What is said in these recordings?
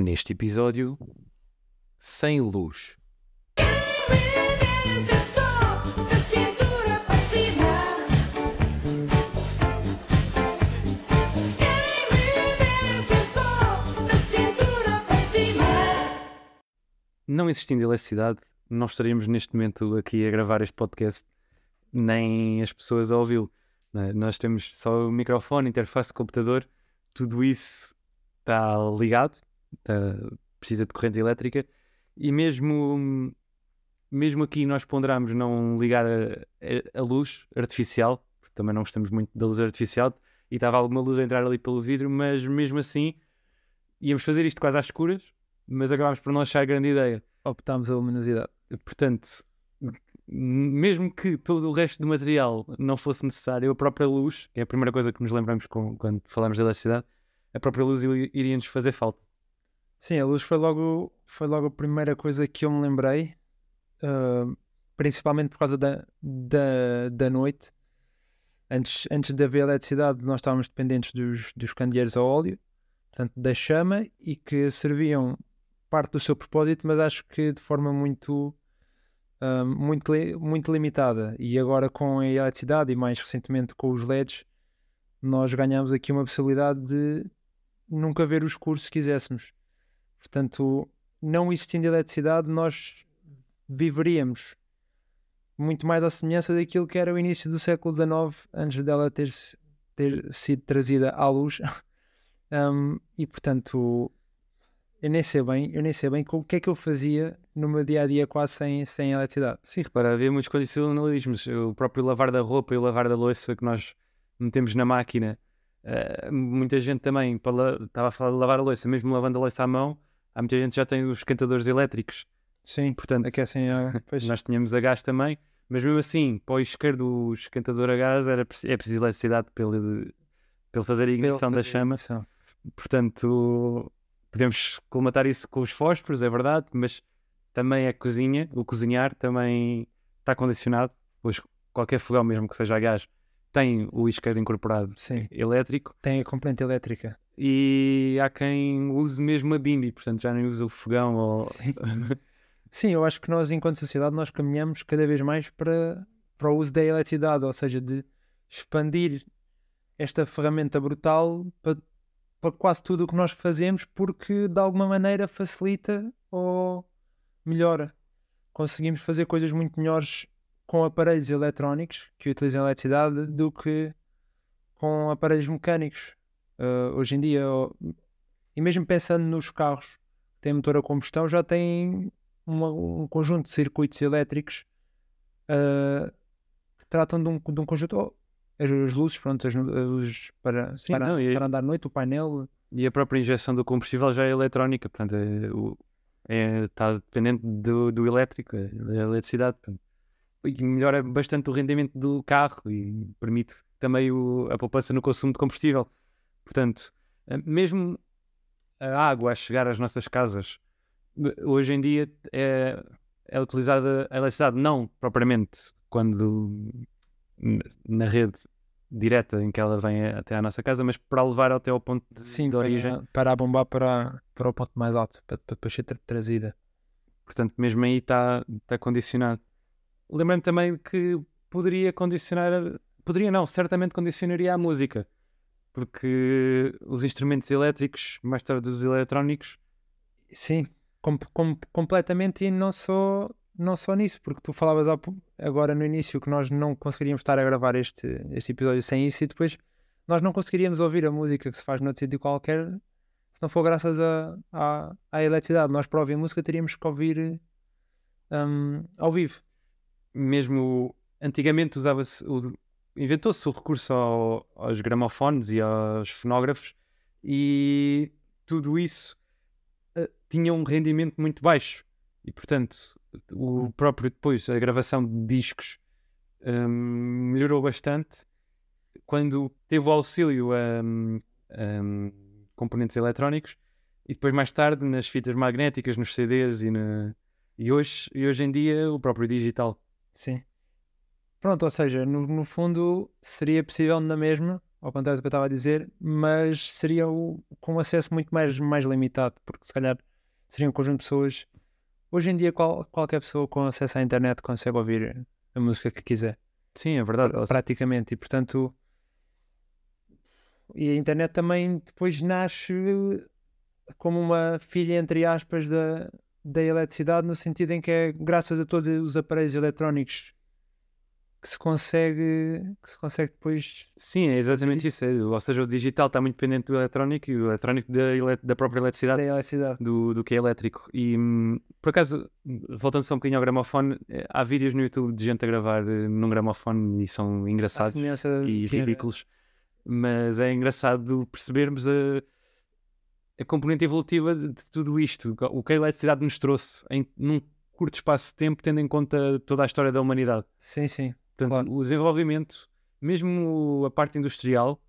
Neste episódio, sem luz. Não existindo eletricidade, não estaríamos neste momento aqui a gravar este podcast, nem as pessoas a ouvi-lo. é? Nós temos só o microfone, interface, computador, tudo isso está ligado, está- precisa de corrente elétrica, e mesmo, mesmo aqui nós ponderamos não ligar a, a- luz artificial, porque também não gostamos muito da luz artificial, e estava alguma luz a entrar ali pelo vidro, mas mesmo assim íamos fazer isto quase às escuras, mas acabámos por não achar grande ideia. optámos a luminosidade. Portanto, mesmo que todo o resto do material não fosse necessário, a própria luz, que é a primeira coisa que nos lembramos com- quando falamos de eletricidade, a própria luz iria-nos fazer falta. Sim, a luz foi logo, foi logo a primeira coisa que eu me lembrei, ah, principalmente por causa da, da, da noite. Antes, antes de haver eletricidade, nós estávamos dependentes dos, dos candeeiros a óleo, portanto, da chama, e que serviam parte do seu propósito, mas acho que de forma muito, ah, muito, muito limitada. E agora com a eletricidade e mais recentemente com os LEDs, nós ganhamos aqui uma possibilidade de nunca ver o escuro se quiséssemos. Portanto, não existindo eletricidade, nós viveríamos muito mais à semelhança daquilo que era o início do século XIX, antes dela ter, ter sido trazida à luz. Um, e portanto, eu nem sei bem, eu nem sei bem o que é que eu fazia no meu dia a dia quase sem, sem eletricidade. Sim, repara, havia muitos condicionalismos. O próprio lavar da roupa e o lavar da louça que nós metemos na máquina. eh, muita gente também, estava a falar de lavar a louça, mesmo lavando a louça à mão, há muita gente que já tem os esquentadores elétricos. Sim, Portanto, aquecem a. Pois, nós tínhamos a gás também, mas mesmo assim, para o isqueiro do esquentador a gás era, é preciso eletricidade para ele, para ele fazer a ignição da chama. Ignição. Portanto, podemos colmatar isso com os fósforos, é verdade, mas também a cozinha, o cozinhar também está condicionado. Pois qualquer fogão, mesmo que seja a gás, tem o isqueiro incorporado Sim, elétrico tem a componente elétrica. e há quem use mesmo a bimbi, portanto já nem usa o fogão ou... Sim, eu acho que nós, enquanto sociedade, nós caminhamos cada vez mais para, para o uso da eletricidade, ou seja, de expandir esta ferramenta brutal para, para quase tudo o que nós fazemos, porque de alguma maneira facilita ou melhora. Conseguimos fazer coisas muito melhores com aparelhos eletrónicos que utilizam eletricidade do que com aparelhos mecânicos. Ah, hoje em dia, e mesmo pensando nos carros que têm motor a combustão, já têm uma- um conjunto de circuitos elétricos ah, que tratam de um, de um conjunto. oh, as, as luzes, pronto, as, as luzes para, Sim, para, não, e- para andar à noite, o painel. E a própria injeção do combustível já é eletrónica, portanto é, o- é- está dependente do, do elétrico, da eletricidade. portanto. E melhora bastante o rendimento do carro e permite também o- a poupança no consumo de combustível. Portanto, eh, mesmo a água a chegar às nossas casas, eh, hoje em dia é, é utilizada a eletricidade não propriamente quando na rede direta em que ela vem até à nossa casa, mas para levar até ao ponto de, Sim, de origem. para, para a bombar para, para o ponto mais alto, para, para depois ser tra- trazida. Portanto, mesmo aí está está condicionado. Lembrando também que poderia condicionar, poderia não, certamente condicionaria a música, porque os instrumentos elétricos, mais tarde os eletrónicos, Sim, com, com- completamente e não só, não só nisso, porque tu falavas agora no início que nós não conseguiríamos estar a gravar este, este episódio sem isso e depois nós não conseguiríamos ouvir a música que se faz noutro sítio qualquer se não for graças a, à, à eletricidade. Nós para ouvir música teríamos que ouvir hum, ao vivo. Mesmo antigamente usava-se, inventou-se o recurso ao- aos gramofones e aos fonógrafos e tudo isso eh, tinha um rendimento muito baixo. E portanto o próprio depois a gravação de discos hum, melhorou bastante. Quando teve o auxílio a, hum, hum, componentes eletrónicos e depois mais tarde nas fitas magnéticas, nos CDs e, na- e hoje, e hoje em dia o próprio digital. Sim. Pronto, ou seja, no, no fundo seria possível na mesma ao contrário do que eu estava a dizer, mas seria o, com acesso muito mais, mais limitado, porque se calhar seria um conjunto de pessoas. Hoje em dia, qual, qualquer pessoa com acesso à internet consegue ouvir a música que quiser. Sim, é verdade. Praticamente. E portanto. E a internet também depois nasce como uma filha, entre aspas, da, da eletricidade, no sentido em que é graças a todos os aparelhos eletrónicos que se consegue que se consegue depois sim é exatamente isso, isso. ou seja o digital está muito dependente do eletrónico e o eletrónico da, da própria eletricidade, da eletricidade. Do, do que é elétrico e hum, por acaso voltando só um bocadinho ao gramofone eh, há vídeos no YouTube de gente a gravar eh, num gramofone e são engraçados e ridículos mas é engraçado percebermos a, a componente evolutiva de, tudo isto o que a eletricidade nos trouxe em, num curto espaço de tempo tendo em conta toda a história da humanidade sim, sim Portanto, claro. o desenvolvimento, mesmo a parte industrial,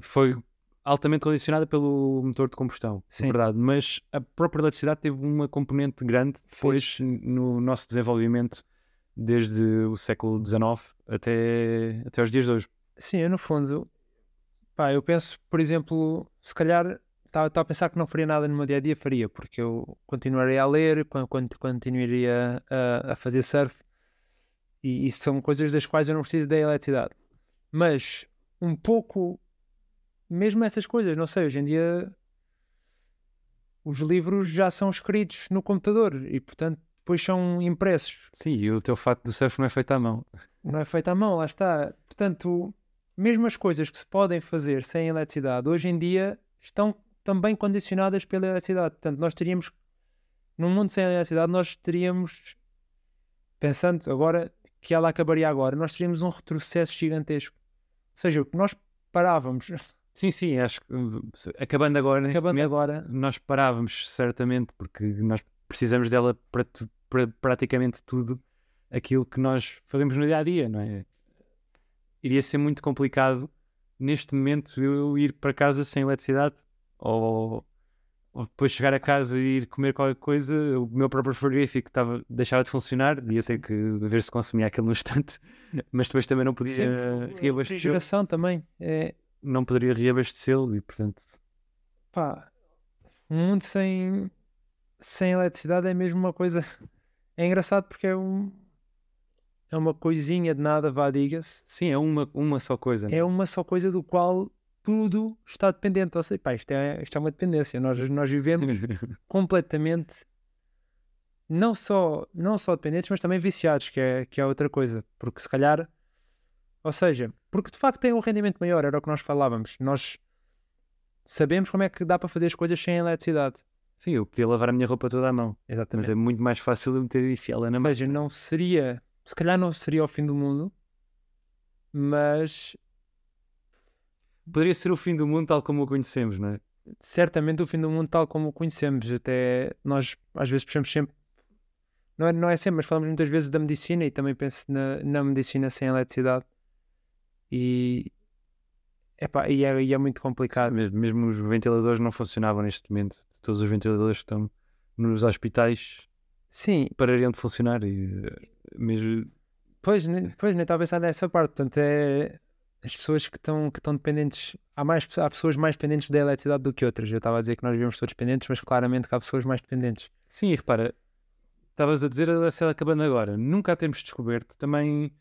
foi altamente condicionada pelo motor de combustão, é Sim. verdade. Mas a própria eletricidade teve uma componente grande depois no nosso desenvolvimento desde o século XIX até, até os dias de hoje. Sim, eu no fundo, pá, eu penso, por exemplo, se calhar estava a pensar que não faria nada no meu dia a dia, faria, porque eu continuaria a ler, continuaria a, a fazer surf e isso são coisas das quais eu não preciso da eletricidade. Mas um pouco, mesmo essas coisas, não sei, hoje em dia os livros já são escritos no computador e portanto depois são impressos. Sim, e o teu fato do surf não é feito à mão. Não é feito à mão, lá está. Portanto, mesmo as coisas que se podem fazer sem eletricidade, hoje em dia estão também condicionadas pela eletricidade. Portanto, nós teríamos, num mundo sem eletricidade, nós teríamos, pensando agora, que ela acabaria agora, nós teríamos um retrocesso gigantesco. Ou seja, nós parávamos. Sim, sim, acho que acabando agora, acabando momento, agora, nós parávamos certamente, porque nós precisamos dela para, para praticamente tudo aquilo que nós fazemos no dia a dia, não é? Iria ser muito complicado neste momento eu ir para casa sem eletricidade ou ou depois chegar a casa e ir comer qualquer coisa, o meu próprio frigorífico estava, deixava de funcionar, ia ter que ver se consumia aquilo no instante, mas depois também não podia reabastecer. também. É... Não poderia reabastecê-lo e, portanto. Pá, um mundo sem, sem eletricidade é mesmo uma coisa. É engraçado porque é um. É uma coisinha de nada, vá, diga-se. Sim, é uma, uma só coisa. É uma só coisa do qual tudo está dependente. Ou seja, pá, isto, é, isto é uma dependência. Nós, nós vivemos completamente não só, não só dependentes, mas também viciados, que é, que é outra coisa. Porque se calhar, ou seja, porque de facto tem um rendimento maior, era o que nós falávamos. Nós sabemos como é que dá para fazer as coisas sem eletricidade. Sim, eu podia lavar a minha roupa toda à mão. Exatamente. Mas é muito mais fácil eu meter e enfiá-la na mão. Mas não seria, se calhar não seria o fim do mundo, mas poderia ser o fim do mundo tal como o conhecemos, não é? Certamente o fim do mundo tal como o conhecemos. Até nós às vezes pensamos sempre, não é, não é sempre, mas falamos muitas vezes da medicina e também penso na, na medicina sem eletricidade. E, epá, e, é, e é muito complicado. Mesmo, mesmo os ventiladores não funcionavam neste momento. Todos os ventiladores que estão nos hospitais Sim. parariam de funcionar e mesmo Pois, pois nem estava a pensar nessa parte. Portanto, é, as pessoas que estão que estão dependentes há mais há pessoas mais dependentes da eletricidade do que outras. Eu estava a dizer que nós vivemos todos dependentes mas claramente que há pessoas mais dependentes. Sim repara estavas a dizer a cela acabando agora nunca a temos descoberto. Também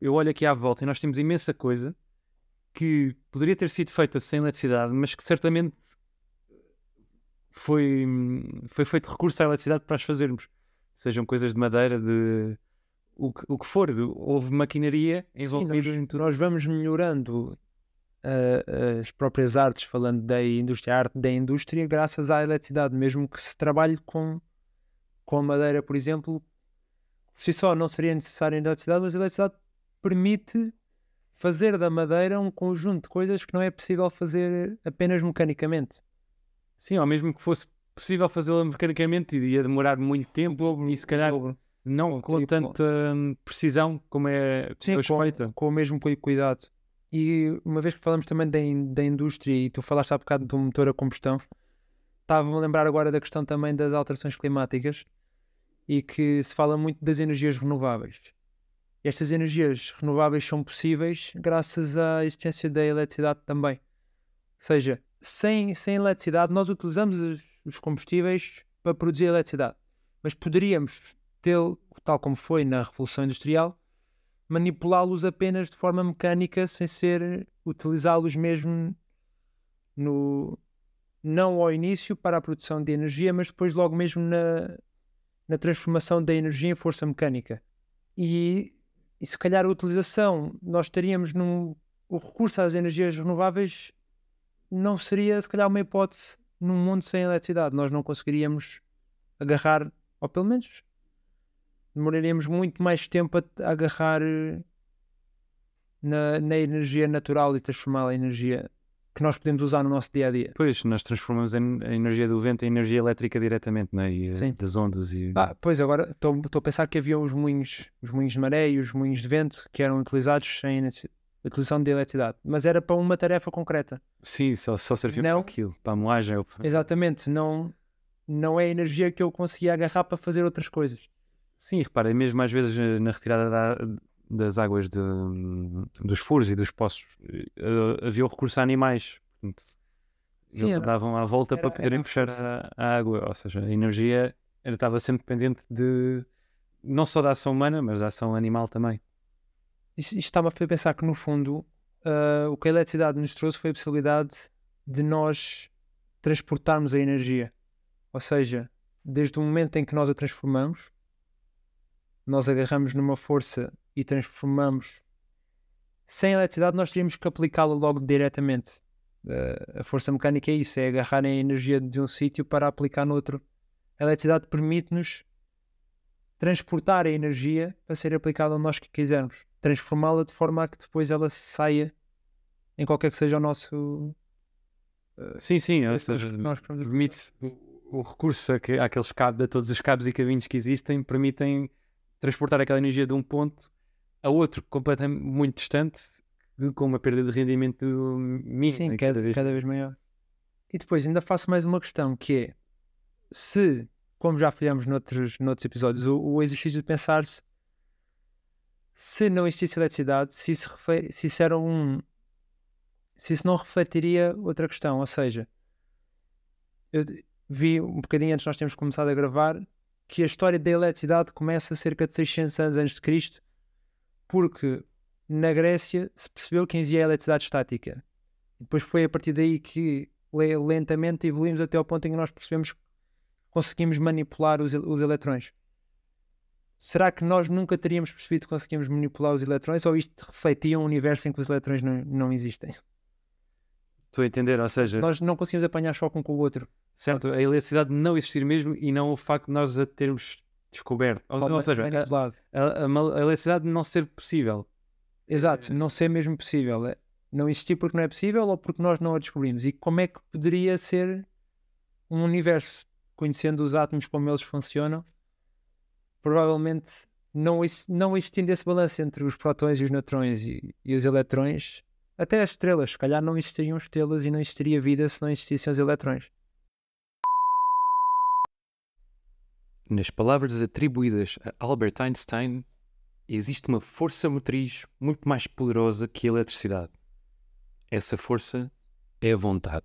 eu olho aqui à volta e nós temos imensa coisa que poderia ter sido feita sem eletricidade mas que certamente foi foi feito recurso à eletricidade para as fazermos sejam coisas de madeira de o que, o que for, houve maquinaria envolvida em tudo. Nós vamos melhorando uh, as próprias artes, falando da indústria, a arte da indústria, graças à eletricidade, mesmo que se trabalhe com, com a madeira, por exemplo, se só não seria necessário a eletricidade, mas a eletricidade permite fazer da madeira um conjunto de coisas que não é possível fazer apenas mecanicamente. Sim, ou mesmo que fosse possível fazê-la mecanicamente, iria demorar muito tempo e se calhar não com tanta hum, precisão como é sim, com, feita. Com o mesmo cuidado. E uma vez que falamos também da, da indústria e tu falaste há bocado do motor a combustão, estava-me a lembrar agora da questão também das alterações climáticas e que se fala muito das energias renováveis. estas energias renováveis são possíveis graças à existência da eletricidade também. Ou seja, sem, sem eletricidade, nós utilizamos os, combustíveis para produzir eletricidade, mas poderíamos ter, tal como foi na Revolução Industrial, manipulá-los apenas de forma mecânica, sem ser utilizá-los mesmo no, não ao início para a produção de energia, mas depois logo mesmo na, na transformação da energia em força mecânica. E, e se calhar a utilização, nós estaríamos num. O recurso às energias renováveis não seria, se calhar, uma hipótese num mundo sem eletricidade. Nós não conseguiríamos agarrar, ou pelo menos demoraríamos muito mais tempo a, agarrar eh, na, na energia natural e transformá-la em energia que nós podemos usar no nosso dia a dia. Pois, nós transformamos a energia do vento em energia elétrica diretamente, né? e eh, Sim. das ondas. E... Ah, pois, agora estou a pensar que havia os moinhos, os moinhos de maré e os moinhos de vento que eram utilizados sem utilização de eletricidade, mas era para uma tarefa concreta. Sim, só, só servia não, para aquilo, para a moagem. Ou... Exatamente, não, não é energia que eu conseguia agarrar para fazer outras coisas. Sim, repara, mesmo às vezes eh, na retirada da, das águas de, dos furos e dos poços uh, havia o recurso a animais. Sim, eles davam à volta era, para poderem puxar a, a, água. Ou seja, a energia estava sempre dependente de não só da ação humana, mas da ação animal também. Isto, estava a pensar que, no fundo, uh, o que a eletricidade nos trouxe foi a possibilidade de nós transportarmos a energia. Ou seja, desde o momento em que nós a transformamos, nós agarramos numa força e transformamos. Sem eletricidade, nós teríamos que aplicá-la logo diretamente. Uh, a força mecânica é isso: é agarrar a energia de um sítio para aplicar no outro. A eletricidade permite-nos transportar a energia para ser aplicada onde nós quisermos, transformá-la de forma a que depois ela saia em qualquer que seja o nosso. Uh, sim, sim, ou seja, permite o, o recurso àqueles cabos, a todos os cabos e caminhos que existem, permitem transportar aquela energia de um ponto a outro completamente muito distante, com uma perda de rendimento mínima. Sim, cada, vez... cada vez maior. E depois ainda faço mais uma questão que é se, como já fizemos noutros, noutros episódios, o, o exercício de pensar-se se não existisse eletricidade, se isso, se isso era um. Se isso não refletiria outra questão, ou seja, eu vi um bocadinho antes nós temos começado a gravar que a história da eletricidade começa cerca de 600 anos antes de Cristo, porque na Grécia se percebeu que existia a eletricidade estática. Depois foi a partir daí que lentamente evoluímos até ao ponto em que nós percebemos que conseguimos manipular os, os eletrões. Será que nós nunca teríamos percebido que conseguimos manipular os eletrões ou isto refletia um universo em que os eletrões não, não existem? Estou a entender, ou seja... Nós não conseguimos apanhar choque um com o outro. Certo, a eletricidade não existir mesmo e não o facto de nós a termos descoberto. Ou, ou seja, a, a, a, eletricidade não ser possível. Exato, é... não ser mesmo possível. É, não existir porque não é possível ou porque nós não a descobrimos. E como é que poderia ser um universo, conhecendo os átomos como eles funcionam, provavelmente não, não existindo esse balanço entre os protões e os neutrões e, e os eletrões, até as estrelas, se calhar não existiriam estrelas e não existiria vida se não existissem os eletrões. Nas palavras atribuídas a Albert Einstein, existe uma força motriz muito mais poderosa que a eletricidade. Essa força é a vontade.